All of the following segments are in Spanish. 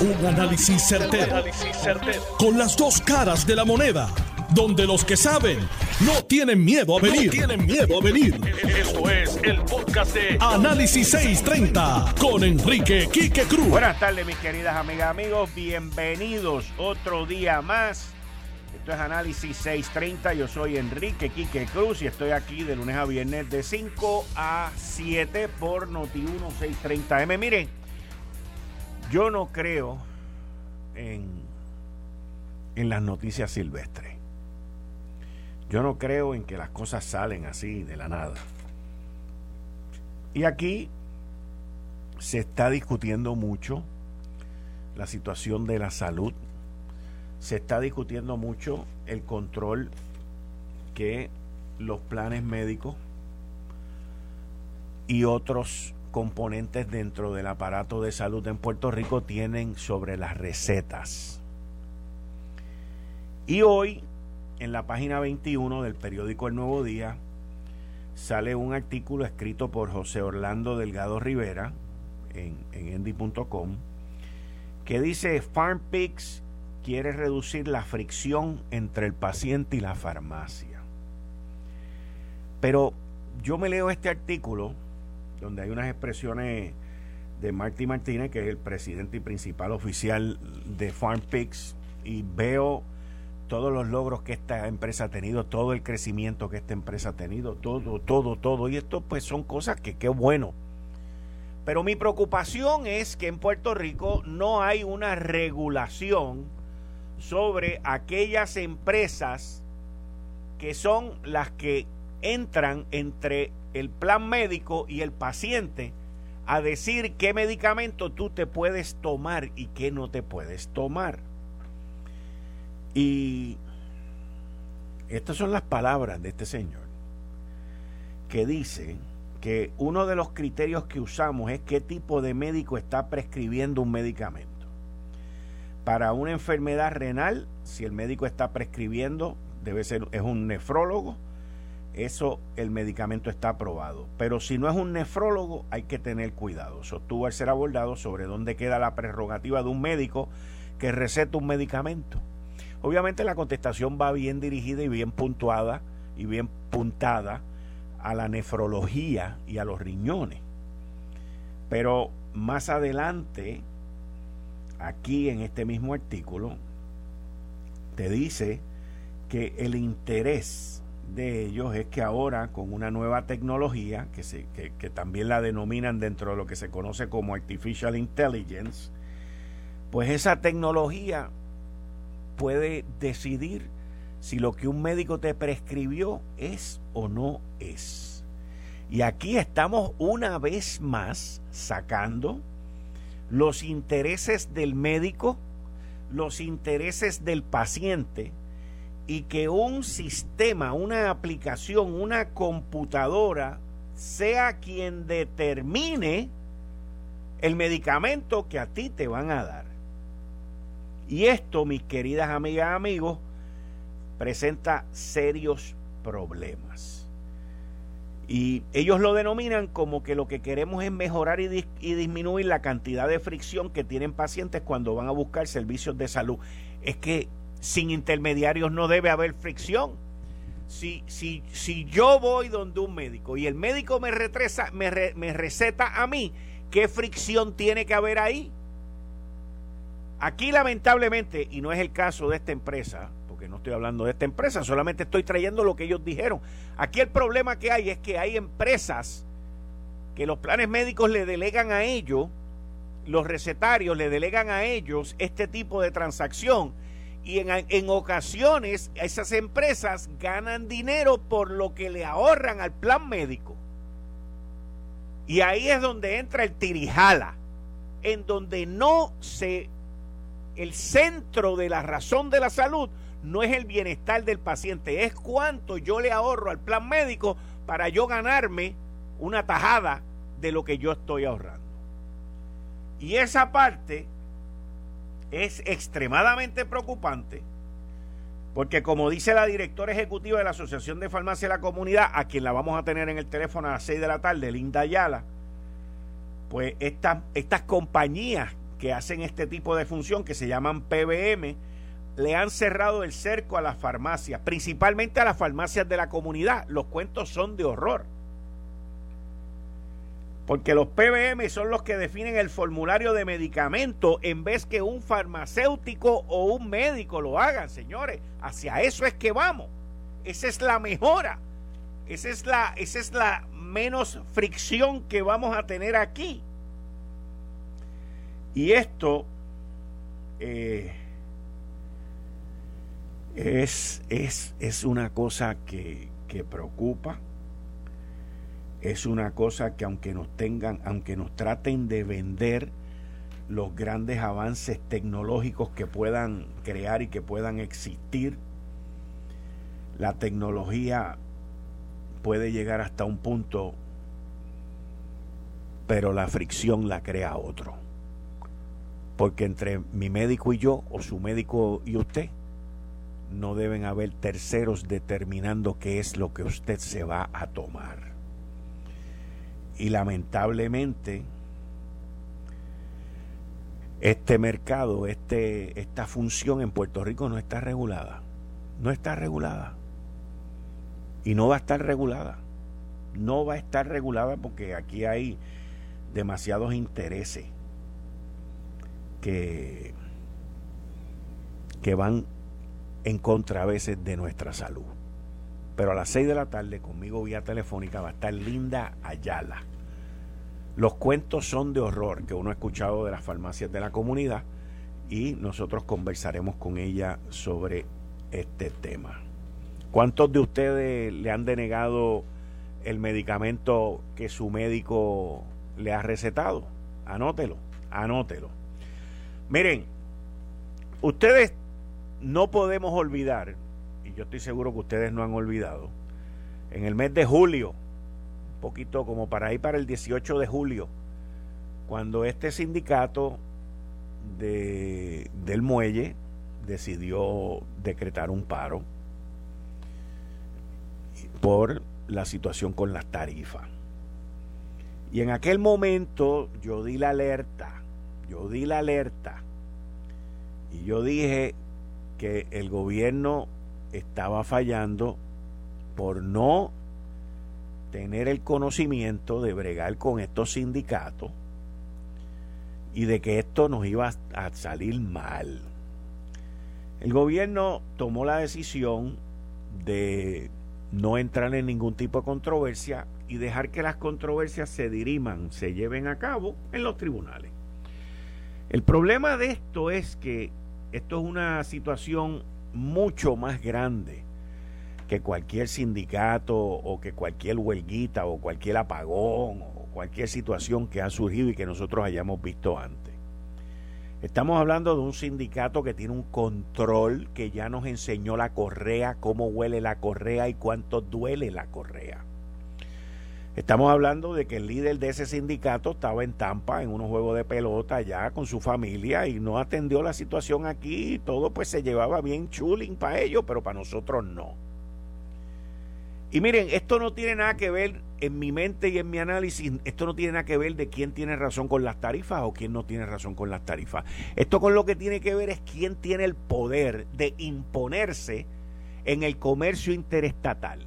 Un análisis certero, Con las dos caras de la moneda. Donde los que saben no tienen miedo a venir. tienen miedo a venir. Esto es el podcast de Análisis 630 con Enrique Quique Cruz. Buenas tardes, mis queridas amigas, amigos. Bienvenidos otro día más. Esto es Análisis 630. Yo soy Enrique Quique Cruz y estoy aquí de lunes a viernes de 5 a 7 por Noti 1 630M. Miren. Yo no creo en, en las noticias silvestres. Yo no creo en que las cosas salen así de la nada. Y aquí se está discutiendo mucho la situación de la salud. Se está discutiendo mucho el control que los planes médicos y otros componentes dentro del aparato de salud en Puerto Rico tienen sobre las recetas. Y hoy, en la página 21 del periódico El Nuevo Día, sale un artículo escrito por José Orlando Delgado Rivera en, en endy.com que dice FarmPix quiere reducir la fricción entre el paciente y la farmacia. Pero yo me leo este artículo donde hay unas expresiones de Marty Martínez, que es el presidente y principal oficial de FarmPix, y veo todos los logros que esta empresa ha tenido, todo el crecimiento que esta empresa ha tenido, todo, todo, todo. Y esto pues son cosas que qué bueno. Pero mi preocupación es que en Puerto Rico no hay una regulación sobre aquellas empresas que son las que entran entre el plan médico y el paciente a decir qué medicamento tú te puedes tomar y qué no te puedes tomar. Y estas son las palabras de este señor, que dice que uno de los criterios que usamos es qué tipo de médico está prescribiendo un medicamento. Para una enfermedad renal, si el médico está prescribiendo, debe ser, es un nefrólogo, eso el medicamento está aprobado. Pero si no es un nefrólogo, hay que tener cuidado. Sostuvo al ser abordado sobre dónde queda la prerrogativa de un médico que receta un medicamento. Obviamente la contestación va bien dirigida y bien puntuada y bien puntada a la nefrología y a los riñones. Pero más adelante, aquí en este mismo artículo, te dice que el interés de ellos es que ahora con una nueva tecnología, que, se, que, también la denominan dentro de lo que se conoce como Artificial Intelligence, pues esa tecnología puede decidir si lo que un médico te prescribió es o no es. Y aquí estamos una vez más sacando los intereses del médico, los intereses del paciente, y que un sistema, una aplicación, una computadora sea quien determine el medicamento que a ti te van a dar. Y esto, mis queridas amigas y amigos, presenta serios problemas. Y ellos lo denominan como que lo que queremos es mejorar y, y, disminuir la cantidad de fricción que tienen pacientes cuando van a buscar servicios de salud. Es que sin intermediarios no debe haber fricción. Si, si, si yo voy donde un médico y el médico me, retresa, me, me receta a mí, ¿qué fricción tiene que haber ahí? Aquí lamentablemente, y no es el caso de esta empresa, porque no estoy hablando de esta empresa, solamente estoy trayendo lo que ellos dijeron. Aquí el problema que hay es que hay empresas que los planes médicos le delegan a ellos, los recetarios le delegan a ellos este tipo de transacción y en, en, ocasiones esas empresas ganan dinero por lo que le ahorran al plan médico. Y ahí es donde entra el tirijala, en donde no se... El centro de la razón de la salud no es el bienestar del paciente, es cuánto yo le ahorro al plan médico para yo ganarme una tajada de lo que yo estoy ahorrando. Y esa parte es extremadamente preocupante porque como dice la directora ejecutiva de la Asociación de Farmacia de la Comunidad, a quien la vamos a tener en el teléfono a las 6 de la tarde, Linda Ayala, pues estas, estas compañías que hacen este tipo de función que se llaman PBM le han cerrado el cerco a las farmacias, principalmente a las farmacias de la comunidad. Los cuentos son de horror. Porque los PBM son los que definen el formulario de medicamento en vez que un farmacéutico o un médico lo hagan, señores. Hacia eso es que vamos. Esa es la mejora. Esa es la, esa es la menos fricción que vamos a tener aquí. Y esto eh, es, es, es, una cosa que, que preocupa. Es una cosa que aunque nos tengan, aunque nos traten de vender los grandes avances tecnológicos que puedan crear y que puedan existir, la tecnología puede llegar hasta un punto, pero la fricción la crea otro. Porque entre mi médico y yo, o su médico y usted, no deben haber terceros determinando qué es lo que usted se va a tomar. Y lamentablemente, este mercado, este, esta función en Puerto Rico no está regulada. No está regulada. Y no va a estar regulada. No va a estar regulada porque aquí hay demasiados intereses que, que van en contra a veces de nuestra salud. Pero a las 6 de la tarde conmigo vía telefónica va a estar Linda Ayala. Los cuentos son de horror que uno ha escuchado de las farmacias de la comunidad y nosotros conversaremos con ella sobre este tema. ¿Cuántos de ustedes le han denegado el medicamento que su médico le ha recetado? Anótelo, anótelo. Miren, ustedes no podemos olvidar, y yo estoy seguro que ustedes no han olvidado, en el mes de julio, poquito como para ir para el 18 de julio, cuando este sindicato de, del muelle decidió decretar un paro por la situación con las tarifas. Y en aquel momento yo di la alerta, yo di la alerta y yo dije que el gobierno estaba fallando por no tener el conocimiento de bregar con estos sindicatos y de que esto nos iba a salir mal. El gobierno tomó la decisión de no entrar en ningún tipo de controversia y dejar que las controversias se diriman, se lleven a cabo en los tribunales. El problema de esto es que esto es una situación mucho más grande que cualquier sindicato o que cualquier huelguita o cualquier apagón o cualquier situación que ha surgido y que nosotros hayamos visto antes. Estamos hablando de un sindicato que tiene un control que ya nos enseñó la correa, cómo huele la correa y cuánto duele la correa. Estamos hablando de que el líder de ese sindicato estaba en Tampa en unos juegos de pelota ya con su familia y no atendió la situación aquí. Todo pues se llevaba bien chuling para ellos, pero para nosotros no. Y miren, esto no tiene nada que ver en mi mente y en mi análisis, esto no tiene nada que ver de quién tiene razón con las tarifas o quién no tiene razón con las tarifas. Esto con lo que tiene que ver es quién tiene el poder de imponerse en el comercio interestatal.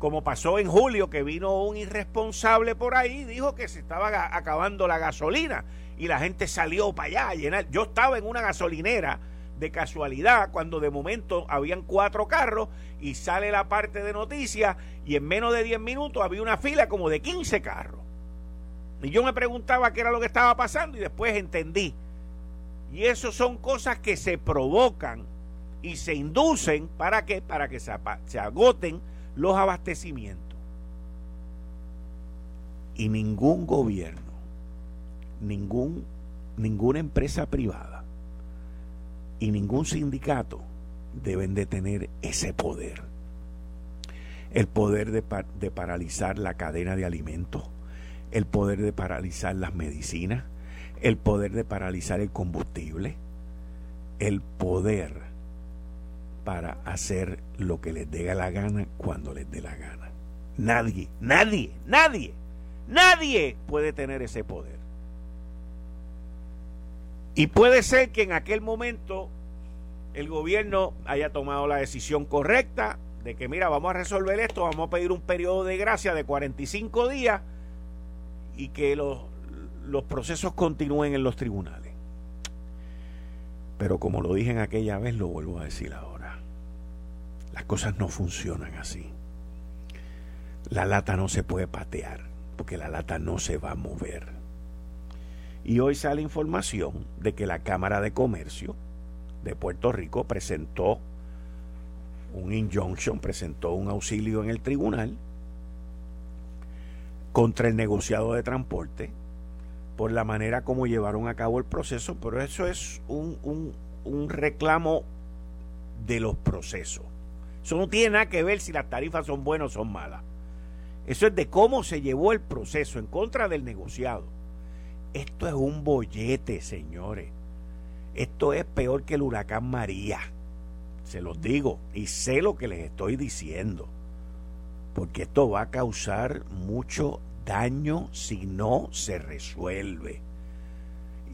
Como pasó en julio, que vino un irresponsable por ahí y dijo que se estaba acabando la gasolina y la gente salió para allá a llenar. Yo estaba en una gasolinera de casualidad cuando de momento habían cuatro carros y sale la parte de noticias y en menos de 10 minutos había una fila como de 15 carros. Y yo me preguntaba qué era lo que estaba pasando y después entendí. Y eso son cosas que se provocan y se inducen para que para que se, se agoten los abastecimientos. Y ningún gobierno, ningún ninguna empresa privada y ningún sindicato deben de tener ese poder. El poder de, de, paralizar la cadena de alimentos, el poder de paralizar las medicinas, el poder de paralizar el combustible, el poder para hacer lo que les dé la gana cuando les dé la gana. Nadie, nadie, nadie, nadie puede tener ese poder. Y puede ser que en aquel momento el gobierno haya tomado la decisión correcta de que, mira, vamos a resolver esto, vamos a pedir un periodo de gracia de 45 días y que los, los procesos continúen en los tribunales. Pero como lo dije en aquella vez, lo vuelvo a decir ahora. Las cosas no funcionan así. La lata no se puede patear, porque la lata no se va a mover. Y hoy sale información de que la Cámara de Comercio de Puerto Rico presentó un injunction, presentó un auxilio en el tribunal contra el negociado de transporte por la manera como llevaron a cabo el proceso, pero eso es un, un reclamo de los procesos. Eso no tiene nada que ver si las tarifas son buenas o son malas. Eso es de cómo se llevó el proceso en contra del negociado. Esto es un bollete, señores. Esto es peor que el huracán María. Se los digo y sé lo que les estoy diciendo. Porque esto va a causar mucho daño si no se resuelve.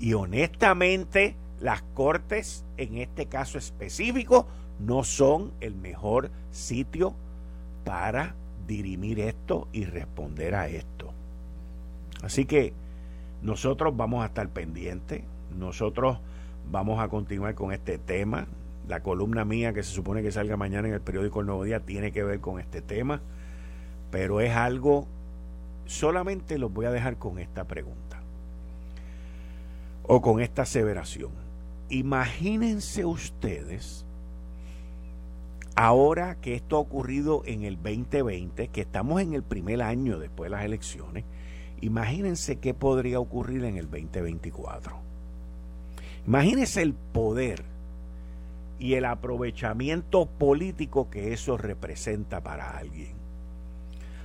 Y honestamente, las cortes, en este caso específico, no son el mejor sitio para dirimir esto y responder a esto. Así que nosotros vamos a estar pendientes, nosotros vamos a continuar con este tema. La columna mía que se supone que salga mañana en el periódico El Nuevo Día tiene que ver con este tema, pero es algo, solamente los voy a dejar con esta pregunta o con esta aseveración. Imagínense ustedes Ahora que esto ha ocurrido en el 2020, que estamos en el primer año después de las elecciones, imagínense qué podría ocurrir en el 2024. Imagínense el poder y el aprovechamiento político que eso representa para alguien.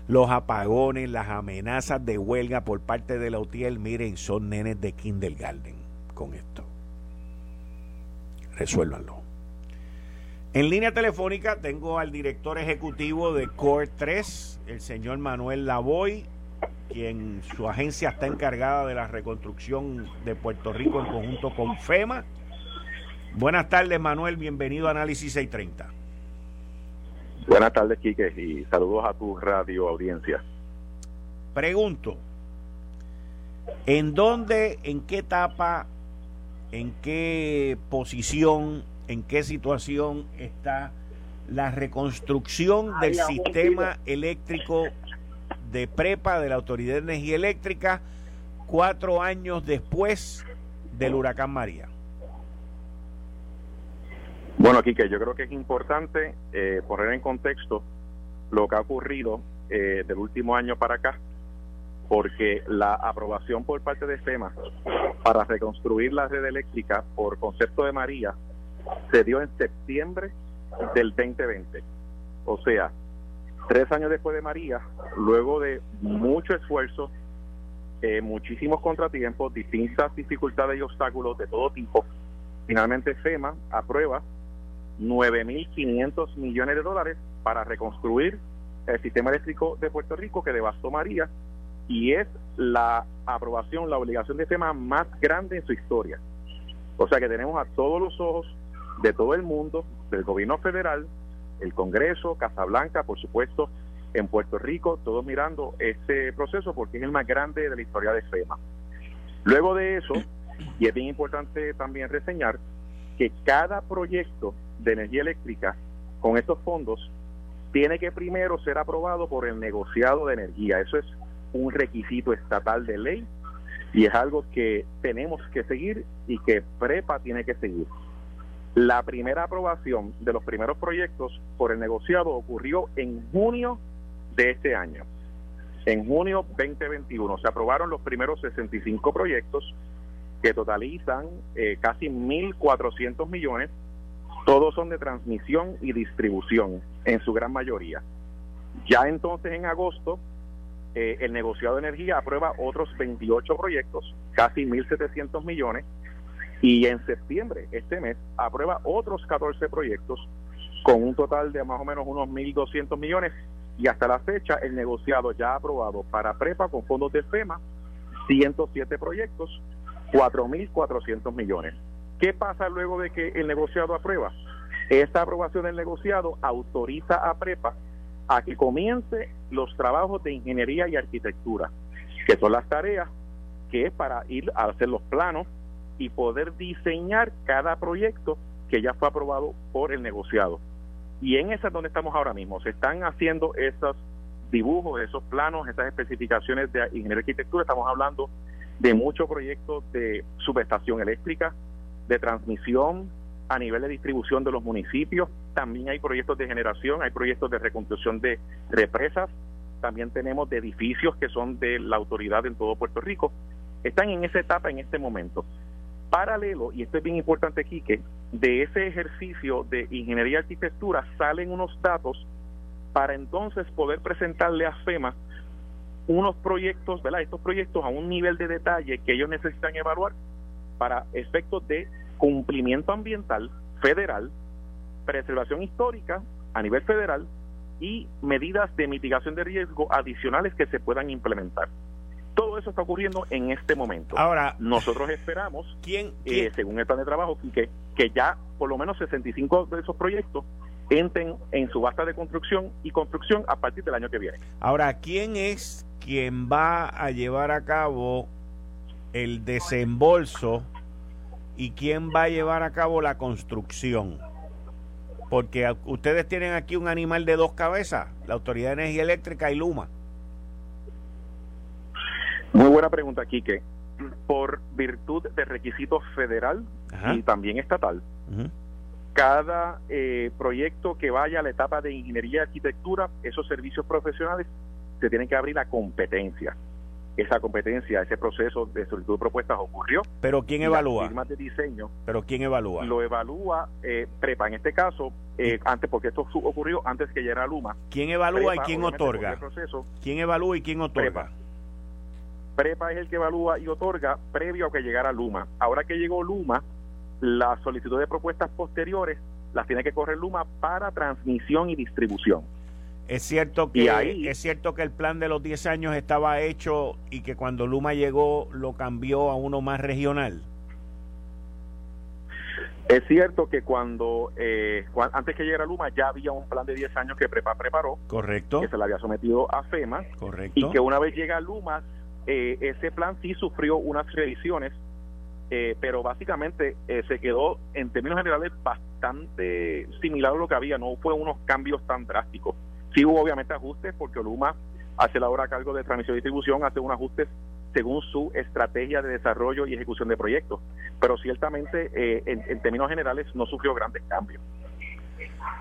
Los apagones, las amenazas de huelga por parte de la UTIEL, miren, son nenes de kindergarten con esto. Resuélvanlo. En línea telefónica tengo al director ejecutivo de Core 3, el señor Manuel Lavoy, quien su agencia está encargada de la reconstrucción de Puerto Rico en conjunto con FEMA. Buenas tardes, Manuel, bienvenido a Análisis 630. Buenas tardes, Quique, y saludos a tu radio audiencia. Pregunto, ¿en dónde, en qué etapa, en qué posición en qué situación está la reconstrucción del sistema eléctrico de prepa de la Autoridad de Energía Eléctrica cuatro años después del huracán María. Bueno, aquí que yo creo que es importante eh, poner en contexto lo que ha ocurrido eh, del último año para acá, porque la aprobación por parte de FEMA para reconstruir la red eléctrica por concepto de María se dio en septiembre del 2020. O sea, tres años después de María, luego de mucho esfuerzo, eh, muchísimos contratiempos, distintas dificultades y obstáculos de todo tipo, finalmente FEMA aprueba 9.500 millones de dólares para reconstruir el sistema eléctrico de Puerto Rico que devastó María y es la aprobación, la obligación de FEMA más grande en su historia. O sea que tenemos a todos los ojos de todo el mundo, del gobierno federal, el Congreso, Casablanca, por supuesto, en Puerto Rico, todos mirando este proceso porque es el más grande de la historia de FEMA. Luego de eso, y es bien importante también reseñar, que cada proyecto de energía eléctrica con estos fondos tiene que primero ser aprobado por el negociado de energía. Eso es un requisito estatal de ley y es algo que tenemos que seguir y que PREPA tiene que seguir. La primera aprobación de los primeros proyectos por el negociado ocurrió en junio de este año. En junio 2021 se aprobaron los primeros 65 proyectos que totalizan eh, casi 1.400 millones. Todos son de transmisión y distribución en su gran mayoría. Ya entonces en agosto eh, el negociado de energía aprueba otros 28 proyectos, casi 1.700 millones y en septiembre, este mes, aprueba otros 14 proyectos con un total de más o menos unos 1.200 millones y hasta la fecha el negociado ya ha aprobado para prepa con fondos de FEMA 107 proyectos 4.400 millones. ¿Qué pasa luego de que el negociado aprueba? Esta aprobación del negociado autoriza a PREPA a que comience los trabajos de ingeniería y arquitectura, que son las tareas que es para ir a hacer los planos y poder diseñar cada proyecto que ya fue aprobado por el negociado. Y en esa es donde estamos ahora mismo. Se están haciendo esos dibujos, esos planos, esas especificaciones de ingeniería y arquitectura. Estamos hablando de muchos proyectos de subestación eléctrica, de transmisión a nivel de distribución de los municipios. También hay proyectos de generación, hay proyectos de reconstrucción de represas. También tenemos de edificios que son de la autoridad en todo Puerto Rico. Están en esa etapa en este momento. Paralelo, y esto es bien importante, Quique, de ese ejercicio de ingeniería y arquitectura salen unos datos para entonces poder presentarle a FEMA unos proyectos, ¿verdad? Estos proyectos a un nivel de detalle que ellos necesitan evaluar para efectos de cumplimiento ambiental federal, preservación histórica a nivel federal y medidas de mitigación de riesgo adicionales que se puedan implementar. Todo eso está ocurriendo en este momento. Ahora, nosotros esperamos, ¿quién, eh, según el plan de trabajo, que, que ya por lo menos 65 de esos proyectos entren en subasta de construcción y construcción a partir del año que viene. Ahora, ¿quién es quien va a llevar a cabo el desembolso y quién va a llevar a cabo la construcción? Porque ustedes tienen aquí un animal de dos cabezas, la Autoridad de Energía Eléctrica y Luma. Muy buena pregunta, Quique. Por virtud de requisito federal y también estatal, cada eh, proyecto que vaya a la etapa de ingeniería y arquitectura, esos servicios profesionales se tienen que abrir la competencia. Esa competencia, ese proceso de solicitud de propuestas ocurrió. ¿Pero quién evalúa? Firmas de diseño. ¿Pero quién evalúa? Lo evalúa eh, PREPA. En este caso, eh, antes, porque esto ocurrió antes que llegara Luma. ¿Quién evalúa y quién otorga? ¿Quién evalúa y quién otorga? Prepa es el que evalúa y otorga previo a que llegara Luma. Ahora que llegó Luma, la solicitud de propuestas posteriores las tiene que correr Luma para transmisión y distribución. Es cierto que es cierto que el plan de los 10 años estaba hecho y que cuando Luma llegó lo cambió a uno más regional. Es cierto que cuando, eh, antes que llegara Luma ya había un plan de 10 años que Prepa preparó. Correcto. Que se le había sometido a FEMA. Correcto. Y que una vez llega Luma eh, ese plan sí sufrió unas revisiones, eh, pero básicamente eh, se quedó en términos generales bastante similar a lo que había, no fue unos cambios tan drásticos. Sí hubo obviamente ajustes porque Oluma hace la hora a cargo de transmisión y distribución, hace unos ajustes según su estrategia de desarrollo y ejecución de proyectos, pero ciertamente en, términos generales no sufrió grandes cambios.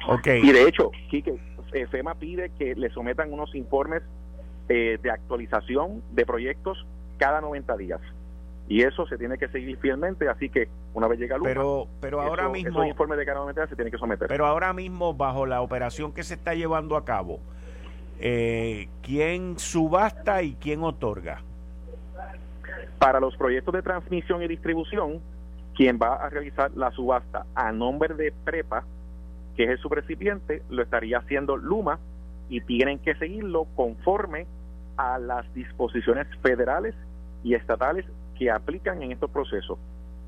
Okay. Y de hecho, Quique, FEMA pide que le sometan unos informes eh, de actualización de proyectos cada 90 días. Y eso se tiene que seguir fielmente, así que una vez llega Luma, pero, pero ahora mismo, esos informes de cada 90 días se tienen que someter. Pero ahora mismo, bajo la operación que se está llevando a cabo, eh, ¿quién subasta y quién otorga? Para los proyectos de transmisión y distribución, quien va a realizar la subasta a nombre de Prepa, que es el subrecipiente, lo estaría haciendo Luma y tienen que seguirlo conforme a las disposiciones federales y estatales que aplican en estos procesos.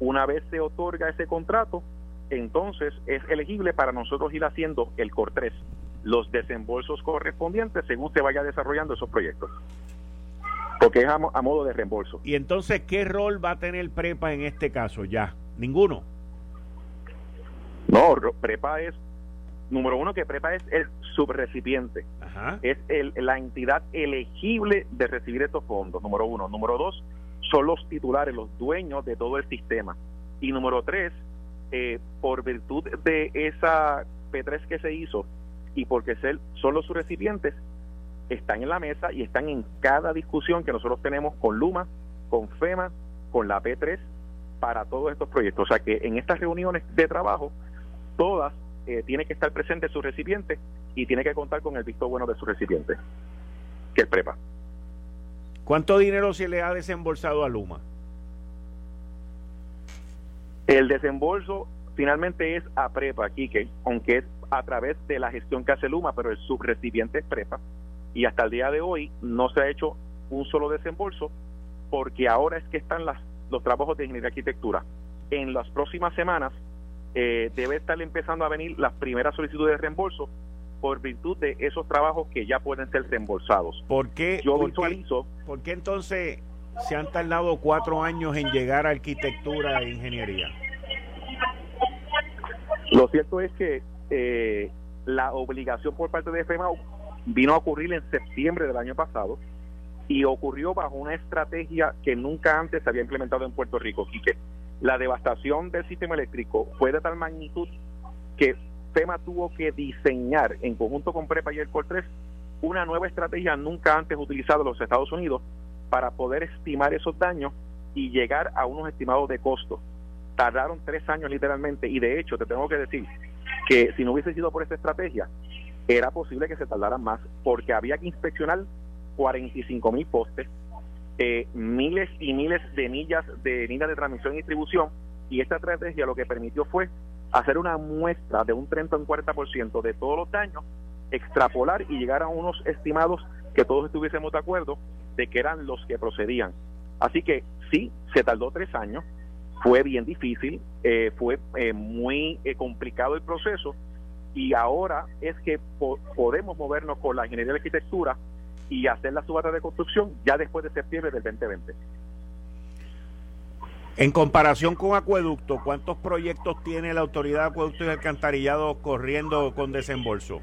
Una vez se otorga ese contrato, entonces es elegible para nosotros ir haciendo el COR 3, los desembolsos correspondientes según se vaya desarrollando esos proyectos. Porque es a, a, modo de reembolso. ¿Y entonces qué rol va a tener PREPA en este caso? Ya, ninguno. No, PREPA es número uno, que PREPA es el subrecipiente. Es el, la entidad elegible de recibir estos fondos, número uno. Número dos, son los titulares, los dueños de todo el sistema. Y número tres, eh, por virtud de esa P3 que se hizo y porque son los subrecipientes, están en la mesa y están en cada discusión que nosotros tenemos con Luma, con FEMA, con la P3 para todos estos proyectos. O sea que en estas reuniones de trabajo, todas eh, tiene que estar presente su recipiente y tiene que contar con el visto bueno de su recipiente, que es PREPA. ¿Cuánto dinero se le ha desembolsado a Luma? El desembolso finalmente es a PREPA, Quique, aunque es a través de la gestión que hace Luma, pero el subrecipiente es PREPA. Y hasta el día de hoy no se ha hecho un solo desembolso porque ahora es que están las, los trabajos de ingeniería y arquitectura. En las próximas semanas eh, debe estar empezando a venir las primeras solicitudes de reembolso por virtud de esos trabajos que ya pueden ser reembolsados. ¿Por qué, Yo por visualizo, qué, por qué entonces se han tardado cuatro años en llegar a arquitectura e ingeniería? lo cierto es que eh, la obligación por parte de FEMA vino a ocurrir en septiembre del año pasado y ocurrió bajo una estrategia que nunca antes se había implementado en Puerto Rico, La devastación del sistema eléctrico fue de tal magnitud que FEMA tuvo que diseñar en conjunto con Prepa y el COR3 una nueva estrategia nunca antes utilizada en los Estados Unidos para poder estimar esos daños y llegar a unos estimados de costo. Tardaron tres años literalmente y de hecho te tengo que decir que si no hubiese sido por esta estrategia era posible que se tardaran más porque había que inspeccionar 45 mil postes, eh, miles y miles de millas de líneas de transmisión y distribución y esta estrategia lo que permitió fue hacer una muestra de un 30 o un 40% de todos los daños, extrapolar y llegar a unos estimados que todos estuviésemos de acuerdo de que eran los que procedían. Así que sí, se tardó tres años, fue bien difícil, eh, fue eh, muy eh, complicado el proceso y ahora es que podemos movernos con la ingeniería de arquitectura y hacer la subasta de construcción ya después de septiembre del 2020. En comparación con acueducto, ¿cuántos proyectos tiene la Autoridad de Acueductos y Alcantarillado corriendo con desembolso?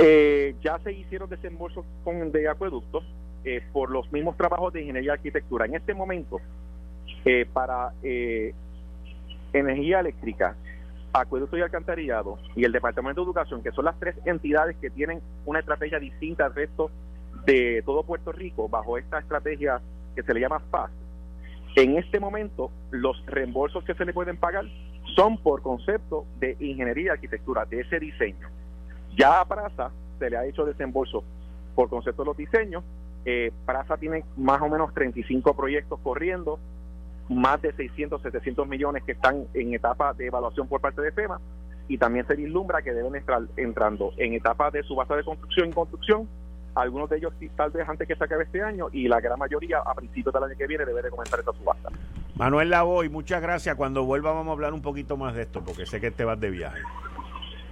Eh, ya se hicieron desembolsos con, de acueductos eh, por los mismos trabajos de ingeniería y arquitectura. En este momento, eh, para energía eléctrica, acueducto y alcantarillado y el Departamento de Educación, que son las tres entidades que tienen una estrategia distinta al resto de todo Puerto Rico bajo esta estrategia que se le llama FAS, en este momento los reembolsos que se le pueden pagar son por concepto de ingeniería y arquitectura, de ese diseño. Ya a Praza se le ha hecho desembolso por concepto de los diseños. Eh, Praza tiene más o menos 35 proyectos corriendo, más de 600, 700 millones que están en etapa de evaluación por parte de FEMA y también se vislumbra que deben estar entrando en etapa de subasta de construcción y construcción algunos de ellos tal vez antes que se acabe este año y la gran mayoría a principios del año que viene debe de comenzar esta subasta. Manuel Lavoy, muchas gracias. Cuando vuelva vamos a hablar un poquito más de esto porque sé que te vas de viaje.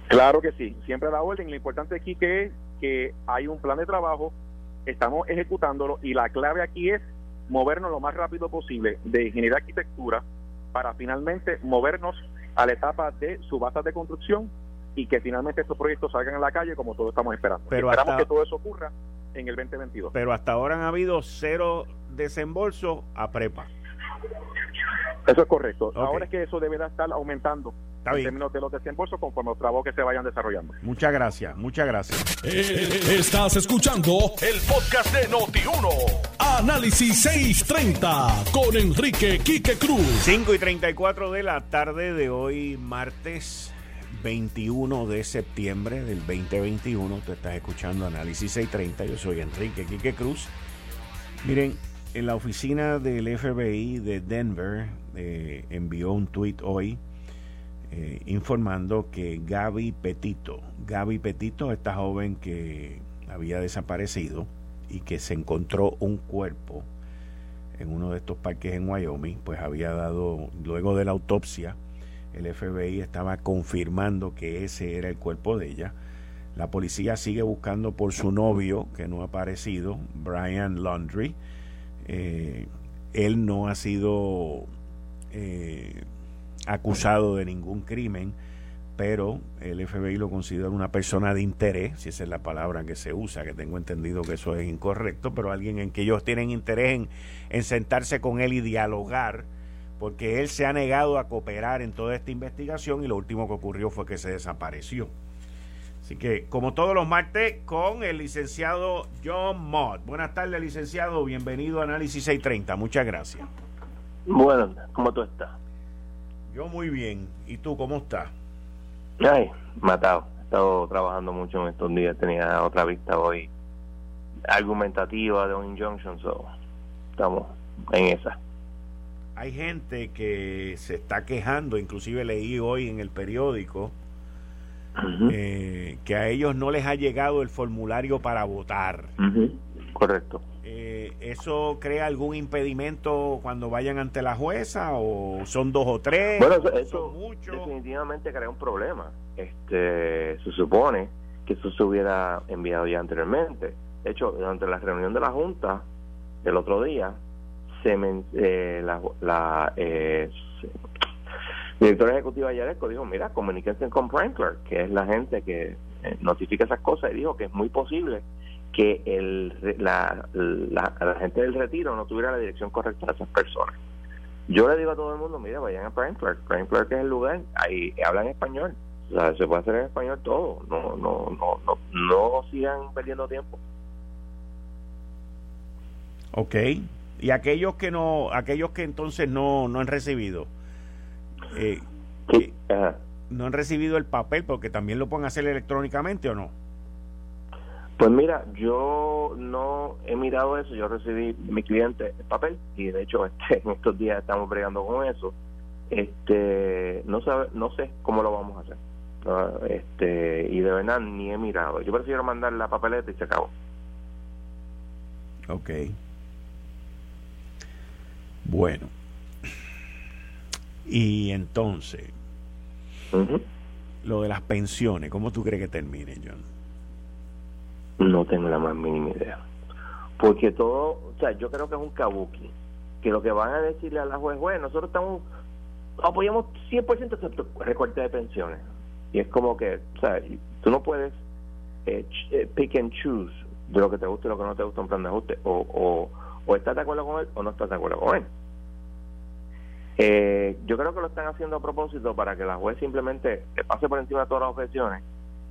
Claro que sí, siempre a la orden. Lo importante aquí que es que hay un plan de trabajo, estamos ejecutándolo y la clave aquí es movernos lo más rápido posible de ingeniería arquitectura para finalmente movernos a la etapa de subastas de construcción y que finalmente estos proyectos salgan a la calle como todos estamos esperando. Pero Esperamos que todo eso ocurra en el 2022. Pero hasta ahora han habido cero desembolso a prepa. Eso es correcto. Ahora es que eso deberá estar aumentando en términos de los desembolsos conforme los trabajos que se vayan desarrollando. Muchas gracias, muchas gracias. Eh, estás escuchando el podcast de Noti1. Análisis 630 con Enrique Quique Cruz. 5 y 34 de la tarde de hoy, martes 21 de septiembre del 2021. Tú estás escuchando Análisis 630. Yo soy Enrique Quique Cruz. Miren, en la oficina del FBI de Denver eh, envió un tweet hoy eh, informando que Gaby Petito, Gaby Petito, esta joven que había desaparecido y que se encontró un cuerpo en uno de estos parques en Wyoming, pues había dado, luego de la autopsia, el FBI estaba confirmando que ese era el cuerpo de ella. La policía sigue buscando por su novio, que no ha aparecido, Brian Laundry. Eh, él no ha sido eh, acusado de ningún crimen, pero el FBI lo considera una persona de interés, si esa es la palabra que se usa, que tengo entendido que eso es incorrecto, pero alguien en que ellos tienen interés en, en sentarse con él y dialogar porque él se ha negado a cooperar en toda esta investigación y lo último que ocurrió fue que se desapareció. Así que, como todos los martes, con el licenciado John Mott. Buenas tardes, licenciado. Bienvenido a Análisis 630. Muchas gracias. Bueno, ¿cómo tú estás? Yo muy bien. ¿Y tú cómo estás? Ay, matado. He estado trabajando mucho en estos días. Tenía otra vista hoy argumentativa de un injunction, so estamos en esa hay gente que se está quejando, inclusive leí hoy en el periódico, eh, que a ellos no les ha llegado el formulario para votar. Correcto. Eh, ¿eso crea algún impedimento cuando vayan ante la jueza o son dos o tres? Bueno, eso, definitivamente crea un problema. Este, se supone que eso se hubiera enviado ya anteriormente. De hecho, durante la reunión de la Junta del otro día, se eh, la, la eh, directora ejecutiva Yaresco dijo, mira, comuníquense con Prankler, que es la gente que eh, notifica esas cosas, y dijo que es muy posible que el, la, la, gente del retiro no tuviera la dirección correcta de esas personas. Yo le digo a todo el mundo, mira, vayan a Prankler, Prankler que es el lugar, ahí hablan español, o sea, se puede hacer en español todo, no, no, no, no, no sigan perdiendo tiempo. Ok, y aquellos que no, aquellos que entonces no, no han recibido, eh, no han recibido el papel porque también lo pueden hacer electrónicamente o no. Pues mira, yo no he mirado eso, yo recibí mi cliente el papel y de hecho este, en estos días estamos bregando con eso. Este, no sabe, no sé cómo lo vamos a hacer. Este, y de verdad ni he mirado. Yo prefiero mandar la papeleta y se acabó. Ok. Bueno. Y entonces, lo de las pensiones, ¿cómo tú crees que termine, John? No tengo la más mínima idea. Porque todo, o sea, yo creo que es un kabuki. Que lo que van a decirle a la juez, juez, nosotros estamos, apoyamos 100% excepto recorte de pensiones. Y es como que, o sea, tú no puedes eh, eh, pick and choose de lo que te gusta y lo que no te gusta un plan de ajuste. O, o, estás de acuerdo con él o no estás de acuerdo con él. Eh, yo creo que lo están haciendo a propósito para que la juez simplemente pase por encima de todas las objeciones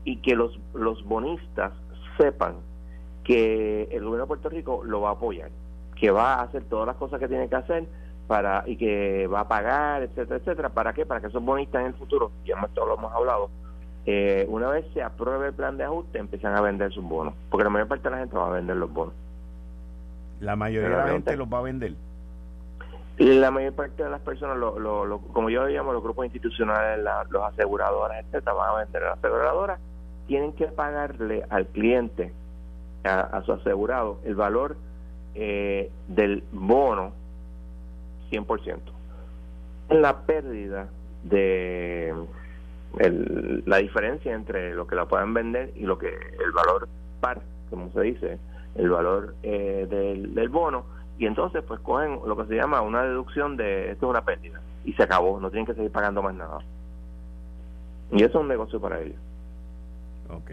y que los, los bonistas sepan que el gobierno de Puerto Rico lo va a apoyar, que va a hacer todas las cosas que tiene que hacer para y que va a pagar, etcétera, etcétera. ¿Para qué? Para que esos bonistas en el futuro, ya lo hemos hablado, eh, una vez se apruebe el plan de ajuste, empiezan a vender sus bonos, porque la mayor parte de la gente va a vender los bonos. La mayoría de la gente los va a vender. La mayor parte de las personas, lo, lo, como yo llamo, los grupos institucionales, los aseguradoras, etcétera, van a vender. Las aseguradoras tienen que pagarle al cliente, a, su asegurado, el valor eh, del bono 100%. La pérdida de la diferencia entre lo que la puedan vender y lo que el valor par, como se dice, el valor eh, del, del bono, y entonces pues cogen lo que se llama una deducción de esto es una pérdida y se acabó, no tienen que seguir pagando más nada. Y eso es un negocio para ellos. Ok.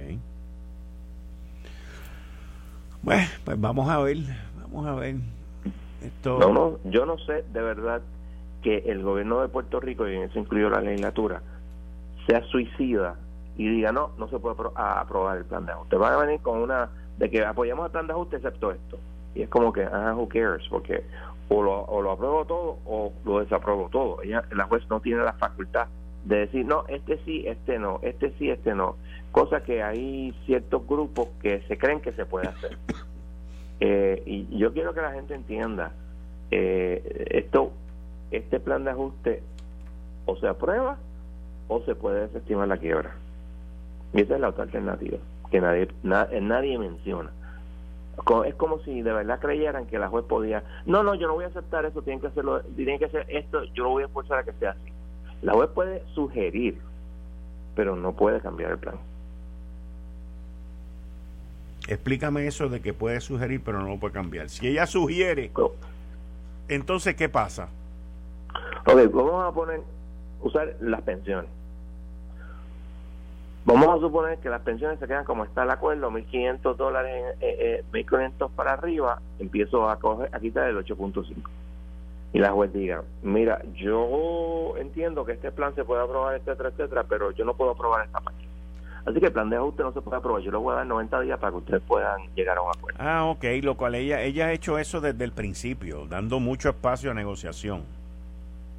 Bueno, pues vamos a ver, vamos a ver. Esto... No, no, yo no sé de verdad que el gobierno de Puerto Rico, y en eso incluyo la legislatura, sea suicida y diga, no, no se puede aprobar el plan de ajuste. Van a venir con una de que apoyamos el plan de ajuste excepto esto. Y es como que, ah, who cares, porque o lo, o lo apruebo todo o lo desapruebo todo. Ella, la juez no tiene la facultad de decir, no, este sí, este no, este sí, este no. Cosa que hay ciertos grupos que se creen que se puede hacer. Eh, y yo quiero que la gente entienda, eh, esto, este plan de ajuste o se aprueba o se puede desestimar la quiebra. Y esa es la otra alternativa, que nadie, nadie menciona es como si de verdad creyeran que la juez podía, no, no, yo no voy a aceptar eso, tienen que hacerlo, tienen que hacer esto, yo lo voy a forzar a que sea así. La juez puede sugerir, pero no puede cambiar el plan. Explícame eso de que puede sugerir, pero no lo puede cambiar. Si ella sugiere, entonces, ¿qué pasa? Ok, vamos a poner, usar las pensiones. Vamos a suponer que las pensiones se quedan como está el acuerdo, 1.500 dólares, eh, 1.500 eh, para arriba, empiezo a, coger, a quitar el 8.5. Y la juez diga, mira, yo entiendo que este plan se puede aprobar, etcétera, etcétera, pero yo no puedo aprobar esta parte. Así que el plan de ajuste no se puede aprobar. Yo le voy a dar 90 días para que ustedes puedan llegar a un acuerdo. Ah, ok, lo cual ella, ella ha hecho eso desde el principio, dando mucho espacio a negociación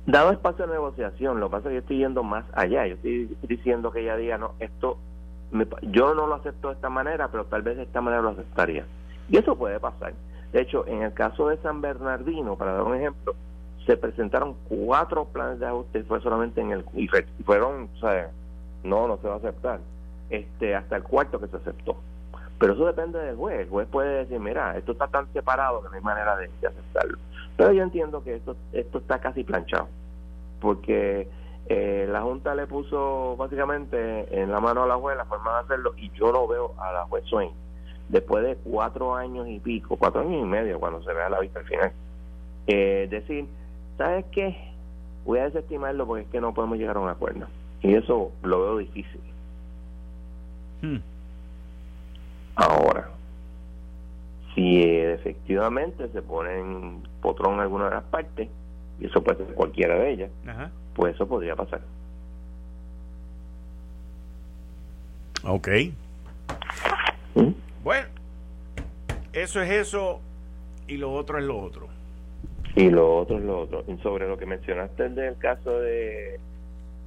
dado espacio de negociación, lo que pasa es que yo estoy yendo más allá. Yo estoy diciendo que ella diga, no, esto, yo no lo acepto de esta manera, pero tal vez de esta manera lo aceptaría. Y eso puede pasar. De hecho, en el caso de San Bernardino, para dar un ejemplo, se presentaron cuatro planes de ajuste y fue solamente en el y fueron, o sea, no, no se va a aceptar. Este, hasta el cuarto que se aceptó. Pero eso depende del juez. El juez puede decir, mira, esto está tan separado que no hay manera de, aceptarlo. Pero yo entiendo que esto, esto está casi planchado, porque eh, la Junta le puso básicamente en la mano a la juez la forma de hacerlo y yo no veo a la juez Swain después de cuatro años y pico, cuatro años y medio cuando se vea la vista al final, eh, decir, ¿sabes qué? Voy a desestimarlo porque es que no podemos llegar a un acuerdo. Y eso lo veo difícil. Hmm. Ahora, si efectivamente se pone en potrón en alguna de las partes, y eso puede ser cualquiera de ellas, pues eso podría pasar. Ok. ¿Mm? Bueno, eso es eso y lo otro es lo otro. Y lo otro es lo otro. Y sobre lo que mencionaste del caso de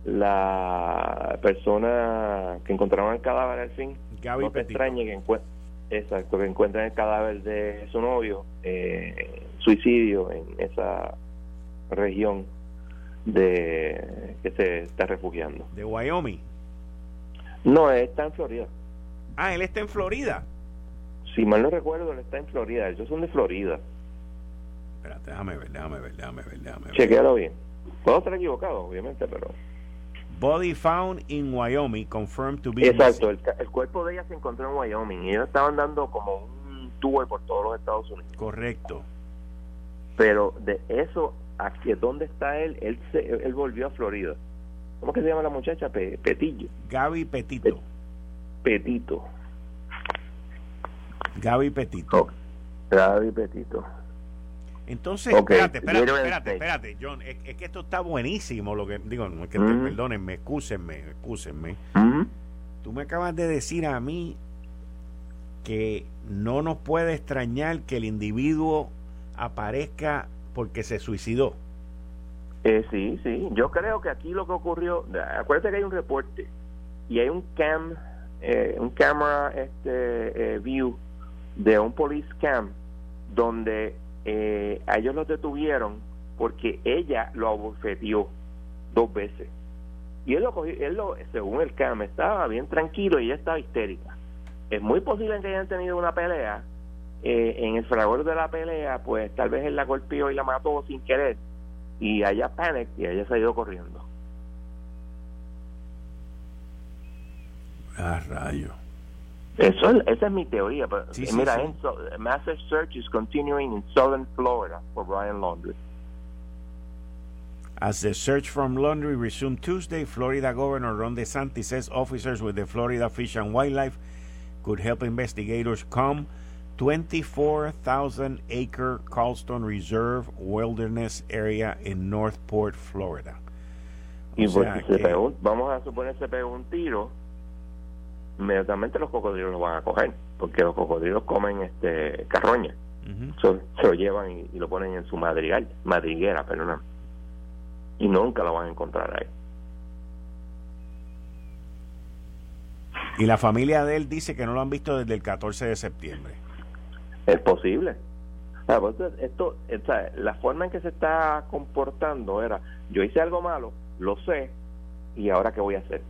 la persona que encontraron el cadáver al fin, Gaby no te extrañe que encuentre exacto que encuentren el cadáver de su novio eh, suicidio en esa región de que se está refugiando. De Wyoming no está en Florida. Ah él está en Florida. Si mal no recuerdo él está en Florida. Ellos son de Florida. Espérate déjame ver déjame ver déjame ver déjame ver. Chequealo bien. Puedo estar equivocado obviamente pero Body found in Wyoming, confirmed to be. Exacto, el, cuerpo de ella se encontró en Wyoming y ellos estaban dando como un tour por todos los Estados Unidos. Correcto. Pero de eso, aquí, ¿dónde está él? Él, se, él volvió a Florida. ¿Cómo que se llama la muchacha? Petillo. Gaby Petito. Petito. Gaby Petito. Gaby Petito. Entonces, espérate, espérate, espérate, espérate, John, es, que esto está buenísimo, lo que digo, no es que perdónenme, excúsenme, excúsenme. Tú me acabas de decir a mí que no nos puede extrañar que el individuo aparezca porque se suicidó. Eh, sí, sí, yo creo que aquí lo que ocurrió, acuérdate que hay un reporte y hay un cam, eh, un camera este, eh, view de un police cam donde eh, a ellos los detuvieron porque ella lo abofeteó dos veces. Y él lo cogió, él lo, según el CAM, estaba bien tranquilo y ella estaba histérica. Es muy posible que hayan tenido una pelea. Eh, en el fragor de la pelea, pues tal vez él la golpeó y la mató sin querer. Y haya panic y ella se ha ido corriendo. Ah, rayo. Eso, esa es mi teoría. Pero, eh, mira, massive search is continuing in southern Florida for Brian Laundry. As the search from Laundry resumed Tuesday, Florida Governor Ron DeSantis says officers with the Florida Fish and Wildlife could help investigators calm 24,000 acre Carlston Reserve Wilderness Area in Northport, Florida. Y vamos a suponer se pegó un tiro inmediatamente los cocodrilos lo van a coger, porque los cocodrilos comen este carroña. se lo llevan y, lo ponen en su madrigal, madriguera, perdón. Y nunca lo van a encontrar ahí. Y la familia de él dice que no lo han visto desde el 14 de septiembre. Es posible. Pues, esto, la forma en que se está comportando era, yo hice algo malo, lo sé, y ahora qué voy a hacer.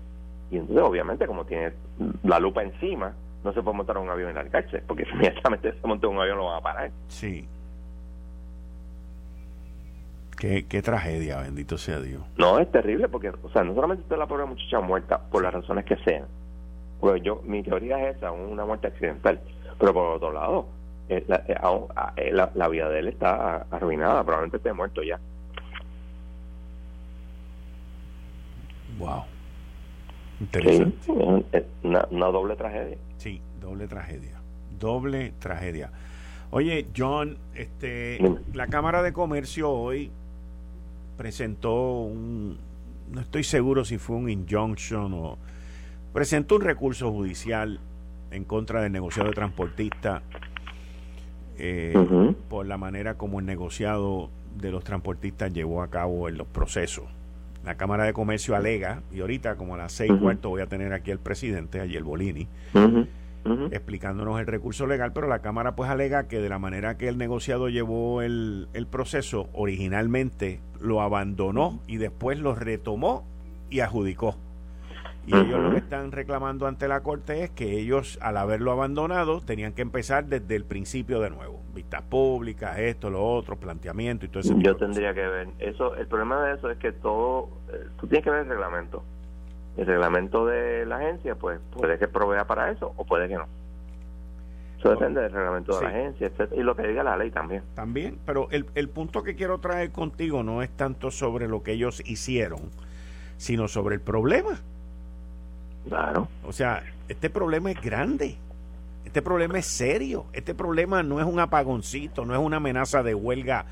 Y entonces, obviamente, como tiene la lupa encima, no se puede montar un avión en la cárcel, porque inmediatamente se monta un avión lo van a parar. Sí. Qué, qué tragedia, bendito sea Dios. No, es terrible porque, o sea, no solamente está la pobre muchacha muerta por las razones que sean. Pues yo, mi teoría es esa, una muerte accidental. Pero por otro lado, eh, la, eh, eh, la, la, vida de él está arruinada, probablemente esté muerto ya. Wow. Interesante. una, doble tragedia. Sí, doble tragedia. Doble tragedia. Oye, John, este, la Cámara de Comercio hoy presentó un, no estoy seguro si fue un injunction o presentó un recurso judicial en contra del negociado de transportista eh, por la manera como el negociado de los transportistas llevó a cabo en los procesos. La Cámara de Comercio alega, y ahorita como a las seis cuarto voy a tener aquí al presidente, el Bolini, explicándonos el recurso legal, pero la Cámara pues alega que de la manera que el negociado llevó el, el proceso, originalmente lo abandonó y después lo retomó y adjudicó. Y ellos lo que están reclamando ante la Corte es que ellos, al haberlo abandonado, tenían que empezar desde el principio de nuevo. Vistas públicas, esto, lo otro, planteamiento y todo eso. Yo tendría que ver. eso El problema de eso es que todo. Eh, tú tienes que ver el reglamento. El reglamento de la agencia, pues puede que provea para eso o puede que no. Eso depende del reglamento de la agencia, y lo que diga la ley también. También, pero el, el punto que quiero traer contigo no es tanto sobre lo que ellos hicieron, sino sobre el problema. Claro. O sea, este problema es grande. Este problema es serio. Este problema no es un apagoncito, no es una amenaza de huelga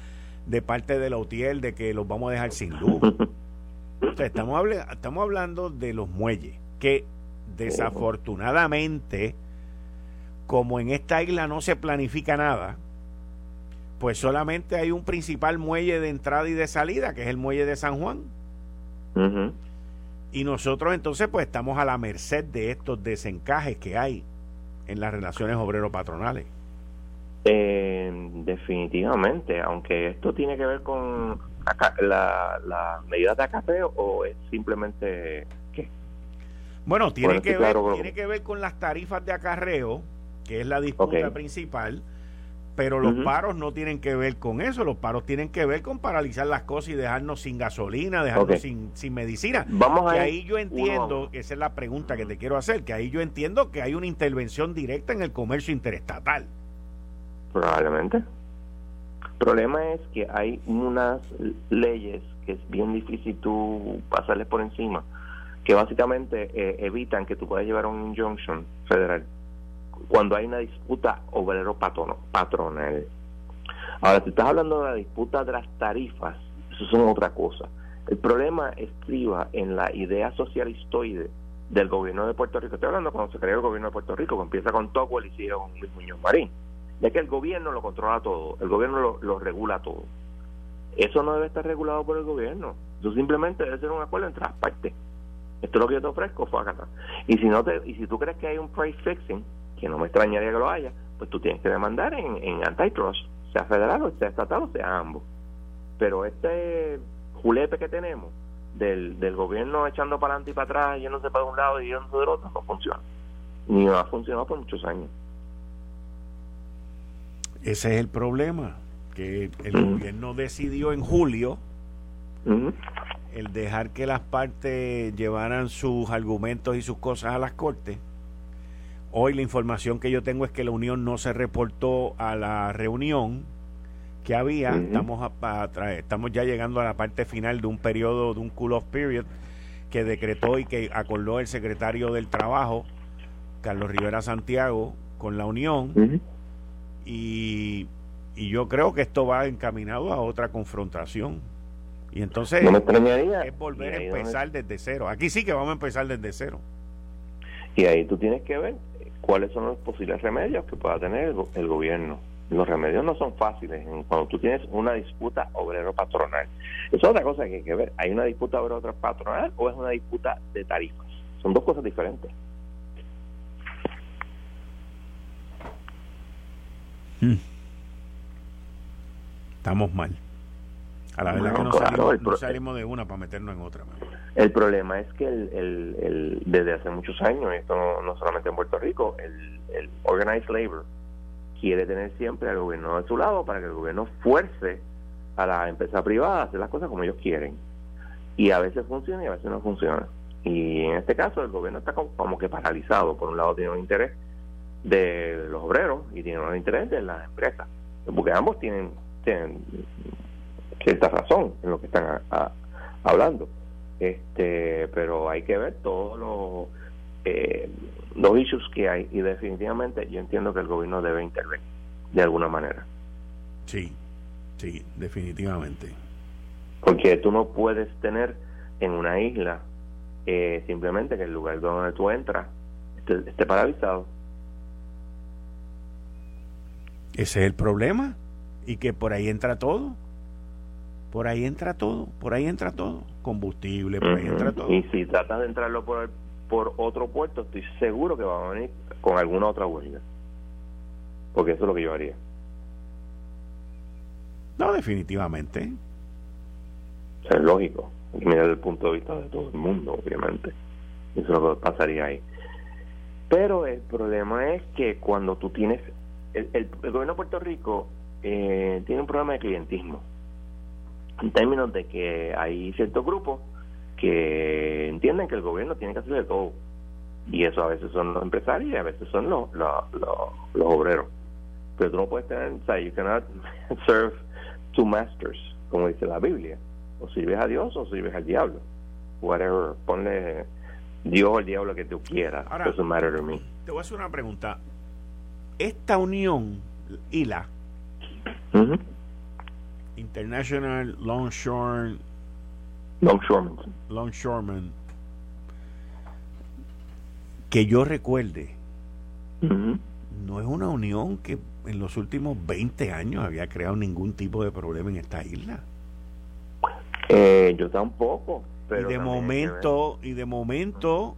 de parte de la UTIEL de que los vamos a dejar sin luz. o sea, estamos, estamos hablando de los muelles, que desafortunadamente como en esta isla no se planifica nada, pues solamente hay un principal muelle de entrada y de salida, que es el muelle de San Juan. Y nosotros entonces pues estamos a la merced de estos desencajes que hay en las relaciones obrero-patronales. Eh, definitivamente, aunque esto tiene que ver con la, la medida de acapeo o es simplemente qué? Bueno, tiene, que ver, tiene que ver con las tarifas de acarreo que es la disputa principal, pero los paros no tienen que ver con eso, los paros tienen que ver con paralizar las cosas y dejarnos sin gasolina, dejarnos sin, sin medicina. Vamos que ahí yo entiendo, esa es la pregunta que te quiero hacer, que ahí yo entiendo que hay una intervención directa en el comercio interestatal. Probablemente. El problema es que hay unas leyes que es bien difícil tú pasarles por encima, que básicamente eh, evitan que tú puedas llevar un injunction federal cuando hay una disputa obrero-patronal. Ahora, si estás hablando de la disputa de las tarifas, eso es otra cosa. El problema estriba en la idea socialistoide del gobierno de Puerto Rico. Estoy hablando cuando se creó el gobierno de Puerto Rico, que empieza con Tocqueville y sigue con Luis Muñoz Marín. Ya que el gobierno lo controla todo, el gobierno lo, regula todo. Eso no debe estar regulado por el gobierno. Eso simplemente debe ser un acuerdo entre las partes. Esto es lo que yo te ofrezco, acá. Y si no te, y si tú crees que hay un price fixing, que no me extrañaría que lo haya, pues tú tienes que demandar en, en antitrust, sea federal o sea estatal o sea ambos. Pero este julepe que tenemos del, del gobierno echando para adelante y para atrás, yéndose para un lado y yéndose del otro, no funciona. Ni ha funcionado por muchos años. Ese es el problema, que el gobierno decidió en julio el dejar que las partes llevaran sus argumentos y sus cosas a las cortes Hoy la información que yo tengo es que la Unión no se reportó a la reunión que había. estamos, a, estamos ya llegando a la parte final de un periodo, de un cool-off period que decretó y que acordó el secretario del Trabajo, Carlos Rivera Santiago, con la Unión. y, y yo creo que esto va encaminado a otra confrontación. Y entonces es volver a empezar desde cero. Aquí sí que vamos a empezar desde cero. Y ahí tú tienes que ver cuáles son los posibles remedios que pueda tener el, gobierno. Los remedios no son fáciles cuando tú tienes una disputa obrero-patronal. Eso es otra cosa que hay que ver. ¿Hay una disputa obrero-patronal o es una disputa de tarifas? Son dos cosas diferentes. Hmm. Estamos mal. A la verdad que no, salimos, de una para meternos en otra. El problema es que el, el, desde hace muchos años, esto no, solamente en Puerto Rico, el, el organized labor quiere tener siempre al gobierno de su lado para que el gobierno fuerce a la empresa privada a hacer las cosas como ellos quieren. Y a veces funciona y a veces no funciona. Y en este caso el gobierno está como, que paralizado. Por un lado tiene un interés de los obreros y tiene un interés de las empresas. Porque ambos tienen, tienen cierta razón en lo que están hablando este pero hay que ver todos los eh, los issues que hay y definitivamente yo entiendo que el gobierno debe intervenir de alguna manera. Sí sí definitivamente. Porque tú no puedes tener en una isla eh, simplemente que el lugar donde tú entras esté, esté paralizado. Ese es el problema y que por ahí entra todo por ahí entra todo, por ahí entra todo, combustible, por ahí entra todo. Y si tratas de entrarlo por, por otro puerto, estoy seguro que va a venir con alguna otra huelga. Porque eso es lo que yo haría. No, definitivamente. es lógico. Mira desde el punto de vista de todo el mundo, obviamente. Eso es lo que pasaría ahí. Pero el problema es que cuando tú tienes, el, gobierno de Puerto Rico eh, tiene un problema de clientismo, en términos de que hay ciertos grupos que entienden que el gobierno tiene que hacer de todo. Y eso a veces son los empresarios y a veces son los, los, los, obreros. Pero tú no puedes tener, o sea, you cannot serve two masters, como dice la Biblia. O sirves a Dios o sirves al diablo. Whatever, ponle Dios o el diablo que tú quieras. Doesn't matter to me. Te voy a hacer una pregunta. Esta unión, ILA, International Longshore Longshoremen. Longshoremen. Que yo recuerde, no es una unión que en los últimos 20 años había creado ningún tipo de problema en esta isla. Eh, yo tampoco. Pero y de momento, y de momento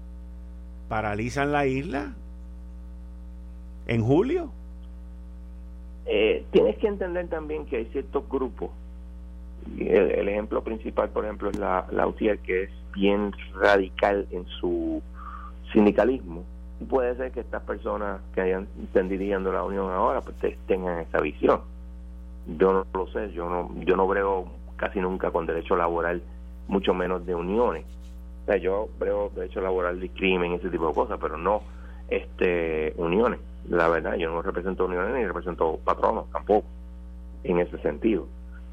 paralizan la isla en julio. Eh, tienes que entender también que hay ciertos grupos. El, ejemplo principal, por ejemplo, es la, la UCIR, que es bien radical en su sindicalismo. Puede ser que estas personas que hayan, estén dirigiendo la Unión ahora pues tengan esa visión. Yo no lo sé, yo no, yo no brego casi nunca con derecho laboral, mucho menos de uniones. O sea, yo brego derecho laboral de crimen, ese tipo de cosas, pero no este uniones la verdad, yo no represento uniones ni represento patronos tampoco, en ese sentido.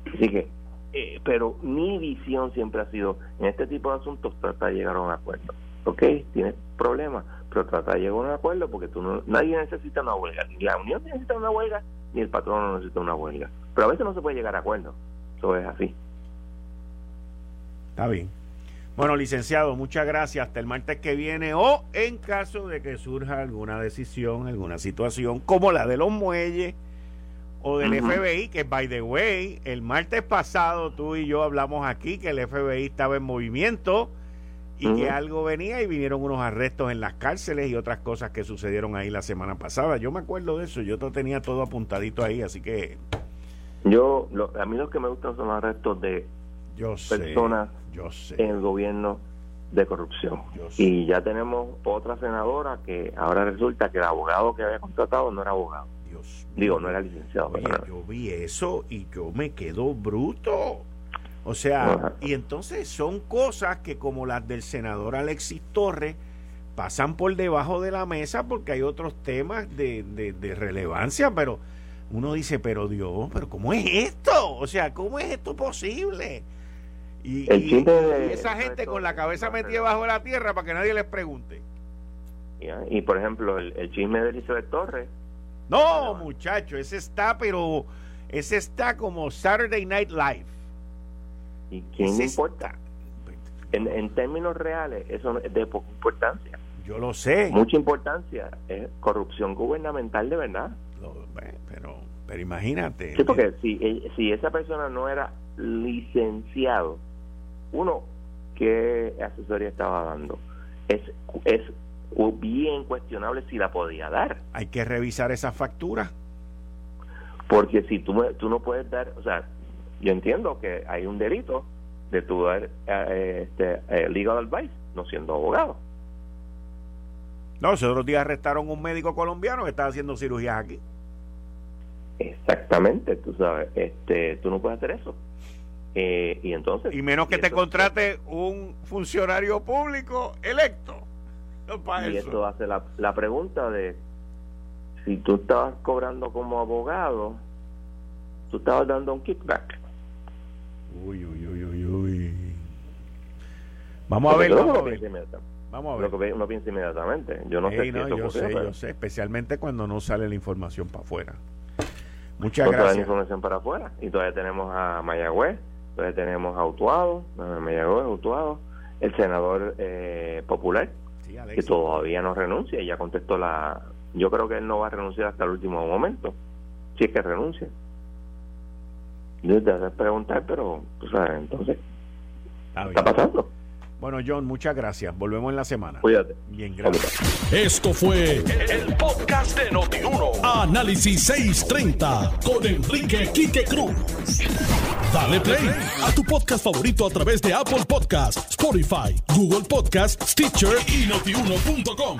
Así que, eh, pero mi visión siempre ha sido, en este tipo de asuntos, trata de llegar a un acuerdo. ¿Ok? Tienes problemas, pero trata de llegar a un acuerdo porque tú no, nadie necesita una huelga. Ni la unión necesita una huelga, ni el patrono necesita una huelga. Pero a veces no se puede llegar a acuerdo. Eso es así. Está bien. Bueno, licenciado, muchas gracias. Hasta el martes que viene o en caso de que surja alguna decisión, alguna situación como la de los muelles o del FBI, que by the way, el martes pasado tú y yo hablamos aquí que el FBI estaba en movimiento y que algo venía y vinieron unos arrestos en las cárceles y otras cosas que sucedieron ahí la semana pasada. Yo me acuerdo de eso, yo tenía todo apuntadito ahí, así que... Yo, a mí lo que me gustan son los arrestos de yo personas yo sé. en el gobierno de corrupción. Y ya tenemos otra senadora que ahora resulta que el abogado que había contratado no era abogado. Dios Digo, no era licenciado. yo vi eso y yo me quedo bruto. O sea, y entonces son cosas que como las del senador Alexis Torres pasan por debajo de la mesa porque hay otros temas de, de relevancia, pero uno dice, pero Dios, pero ¿cómo es esto? O sea, ¿cómo es esto posible? Y, esa gente con la cabeza metida bajo la tierra para que nadie les pregunte. Y por ejemplo, el, chisme de Elizabeth Torres. No, muchacho, ese está, pero ese está como Saturday Night Live. ¿Y quién le importa? En, en, términos reales, eso es de poca importancia. Yo lo sé. Mucha importancia es corrupción gubernamental de verdad. pero, pero imagínate. Sí, porque si, si esa persona no era licenciado, uno, ¿qué asesoría estaba dando? Es, es bien cuestionable si la podía dar. Hay que revisar esa factura. Porque si tú, tú no puedes dar, o sea, yo entiendo que hay un delito de tu dar eh, este, eh, legal advice, no siendo abogado. No, los otros días arrestaron un médico colombiano que estaba haciendo cirugías aquí. Exactamente, tú sabes, este, tú no puedes hacer eso. Eh, y entonces. Y menos que te contrate un funcionario público electo. y esto hace la, la pregunta de si tú estabas cobrando como abogado, tú estabas dando un kickback. Uy, uy, uy, uy, uy. Vamos a ver. Vamos a ver. Vamos a ver. Lo que uno piensa inmediatamente. Yo no sé no, yo sé, yo sé, especialmente cuando no sale la información para afuera. Muchas gracias. la información para afuera. Y todavía tenemos a Mayagüez, entonces tenemos a Utuado, me llegó Utuado, el senador eh, popular, que todavía no renuncia y ya contestó la... Yo creo que él no va a renunciar hasta el último momento, si es que renuncia. Yo te haces preguntar, pero, sabes, entonces, ¿qué está pasando? Bueno, John, muchas gracias. Volvemos en la semana. Cuídate. Bien, gracias. Esto fue el, podcast de Notiuno. Análisis 630 con Enrique Quique Cruz. Dale play a tu podcast favorito a través de Apple Podcasts, Spotify, Google Podcasts, Stitcher y notiuno.com.